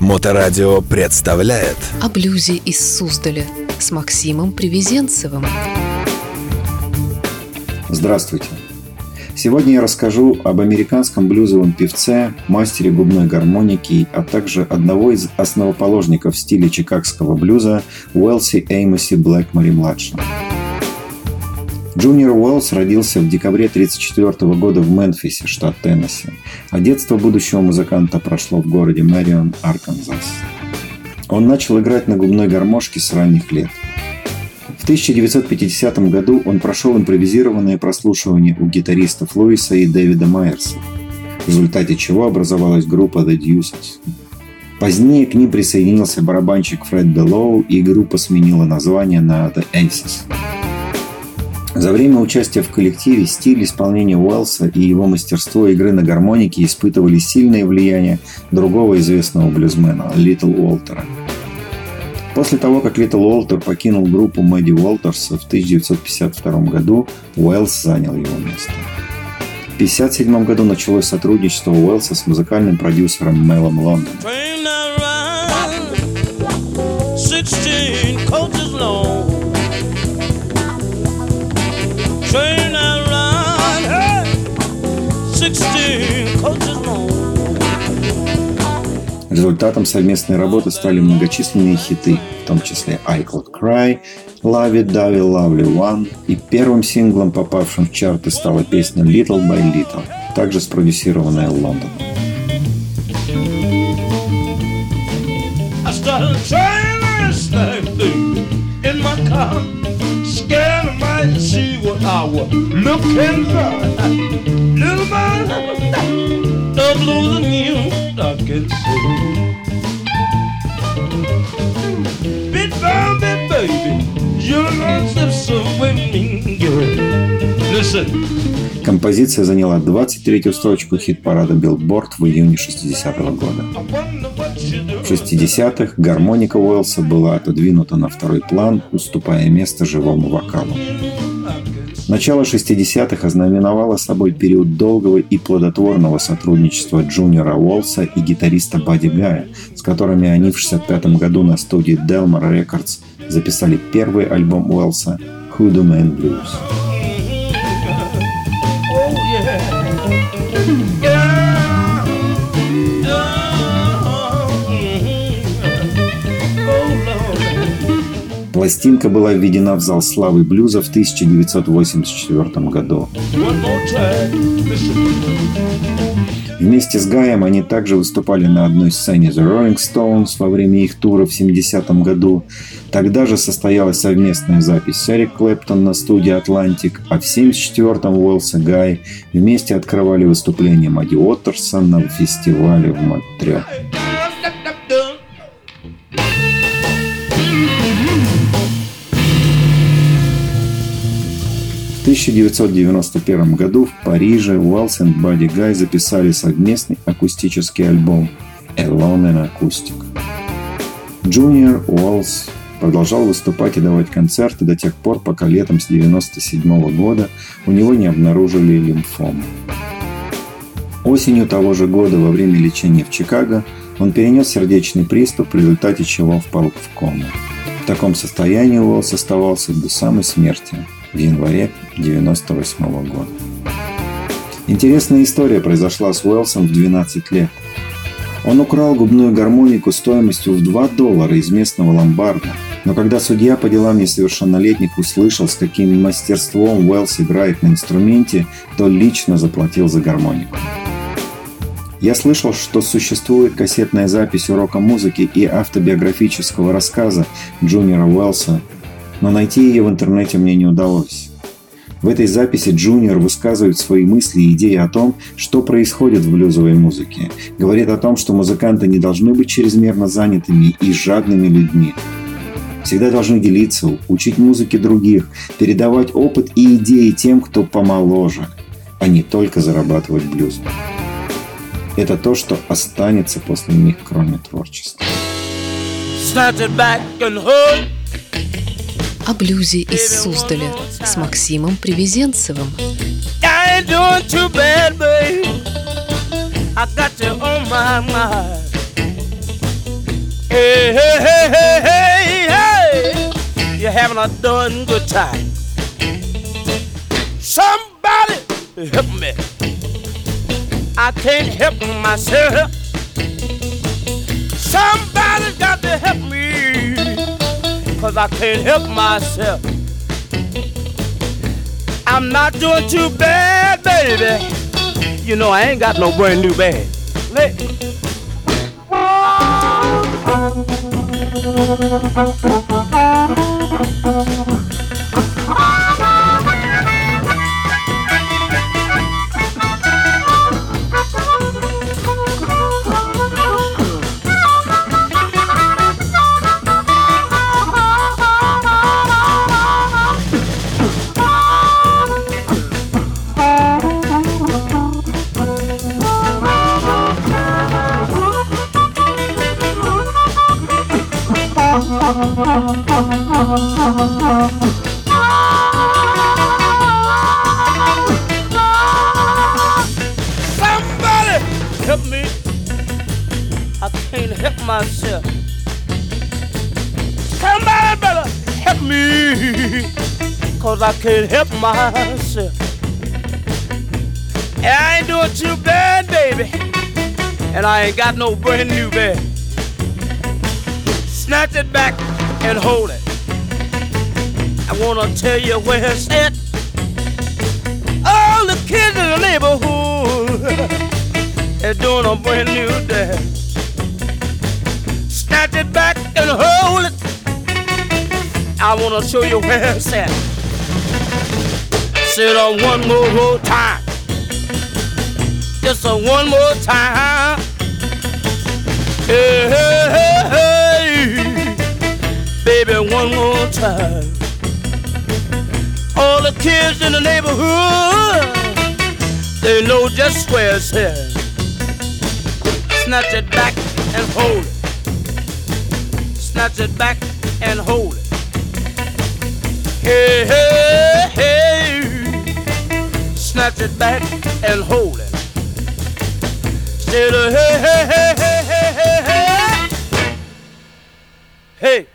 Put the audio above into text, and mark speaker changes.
Speaker 1: Моторадио представляет
Speaker 2: О блюзе из Суздаля с Максимом Привезенцевым.
Speaker 3: Здравствуйте! Сегодня я расскажу об американском блюзовом певце, мастере губной гармоники, а также одного из основоположников стиля чикагского блюза Уэлси Эймоси Блэкмори-младшего. Джуниор Уэллс родился в декабре 1934 года в Мемфисе, штат Теннесси, а детство будущего музыканта прошло в городе Мэрион, Арканзас. Он начал играть на губной гармошке с ранних лет. В 1950 году он прошел импровизированное прослушивание у гитаристов Луиса и Дэвида Майерса, в результате чего образовалась группа The Deuces. Позднее к ним присоединился барабанщик Фред Делоу, и группа сменила название на The Aces – за время участия в коллективе стиль исполнения Уэллса и его мастерство игры на гармонике испытывали сильное влияние другого известного блюзмена – Литл Уолтера. После того, как Литл Уолтер покинул группу Мэдди Уолтерса в 1952 году, Уэллс занял его место. В 1957 году началось сотрудничество Уэллса с музыкальным продюсером Мелом Лондоном. Результатом совместной работы стали многочисленные хиты, в том числе I Could Cry, Love It, Dovey, Lovely One, и первым синглом, попавшим в чарты, стала песня Little by Little, также спродюсированная Лондоном. Little man, of losing you, I can say. Bit by bit, baby, you're not so me, Listen. Композиция заняла 23-ю строчку хит-парада Billboard в июне 60-го года. В 60-х гармоника Уэллса была отодвинута на второй план, уступая место живому вокалу. Начало 60-х ознаменовало собой период долгого и плодотворного сотрудничества Джуниора Уолса и гитариста Бадди Гая, с которыми они в 65 году на студии Delmar Records записали первый альбом Уэлса «Hoodoo Man Blues». Пластинка была введена в зал славы блюза в 1984 году. Вместе с Гаем они также выступали на одной сцене The Rolling Stones во время их тура в 70 году. Тогда же состоялась совместная запись Эрик Клэптон на студии «Атлантик», а в 74-м Уэллс и Гай вместе открывали выступление Мадди Уоттерса на фестивале в Монтреале. 1991 году в Париже Уэллс и Бадди Гай записали совместный акустический альбом «Alone in Acoustic». Джуниор Уэллс продолжал выступать и давать концерты до тех пор, пока летом с 1997 года у него не обнаружили лимфому. Осенью того же года во время лечения в Чикаго он перенес сердечный приступ, в результате чего впал в кому. В таком состоянии Уэллс оставался до самой смерти – в январе 1998 года. Интересная история произошла с Уэлсом в 12 лет. Он украл губную гармонику стоимостью в 2 доллара из местного ломбарда, но когда судья по делам несовершеннолетних услышал, с каким мастерством Уэллс играет на инструменте, то лично заплатил за гармонику. Я слышал, что существует кассетная запись урока музыки и автобиографического рассказа Джуниора Уэллса но найти ее в интернете мне не удалось. В этой записи Джуниор высказывает свои мысли и идеи о том, что происходит в блюзовой музыке. Говорит о том, что музыканты не должны быть чрезмерно занятыми и жадными людьми. Всегда должны делиться, учить музыке других, передавать опыт и идеи тем, кто помоложе, а не только зарабатывать блюз. Это то, что останется после них, кроме творчества
Speaker 2: о блюзе из Суздаля с Максимом Привезенцевым.
Speaker 4: Hey, hey, hey, hey, hey, hey. You're having a darn good time. Somebody help me. I can't help myself. Somebody's got to help me. Cause I can't help myself. I'm not doing too bad, baby. You know I ain't got no brand new bag. Let- Somebody help me. I can't help myself. Somebody better help me. Cause I can't help myself. And I ain't doing too bad, baby. And I ain't got no brand new bed. Snatch it back and hold it. I wanna tell you where it's at. All the kids in the neighborhood is doing a brand new dance. Snatch it back and hold it. I wanna show you where it's at. Sit on one more, more time. Just a one more time. Hey, hey, hey, hey. Baby, one more time. All the kids in the neighborhood, they know just where it's at. Snatch it back and hold it. Snatch it back and hold it. Hey, hey, hey. Snatch it back and hold it. Say the hey, hey, hey, hey, hey, hey, hey.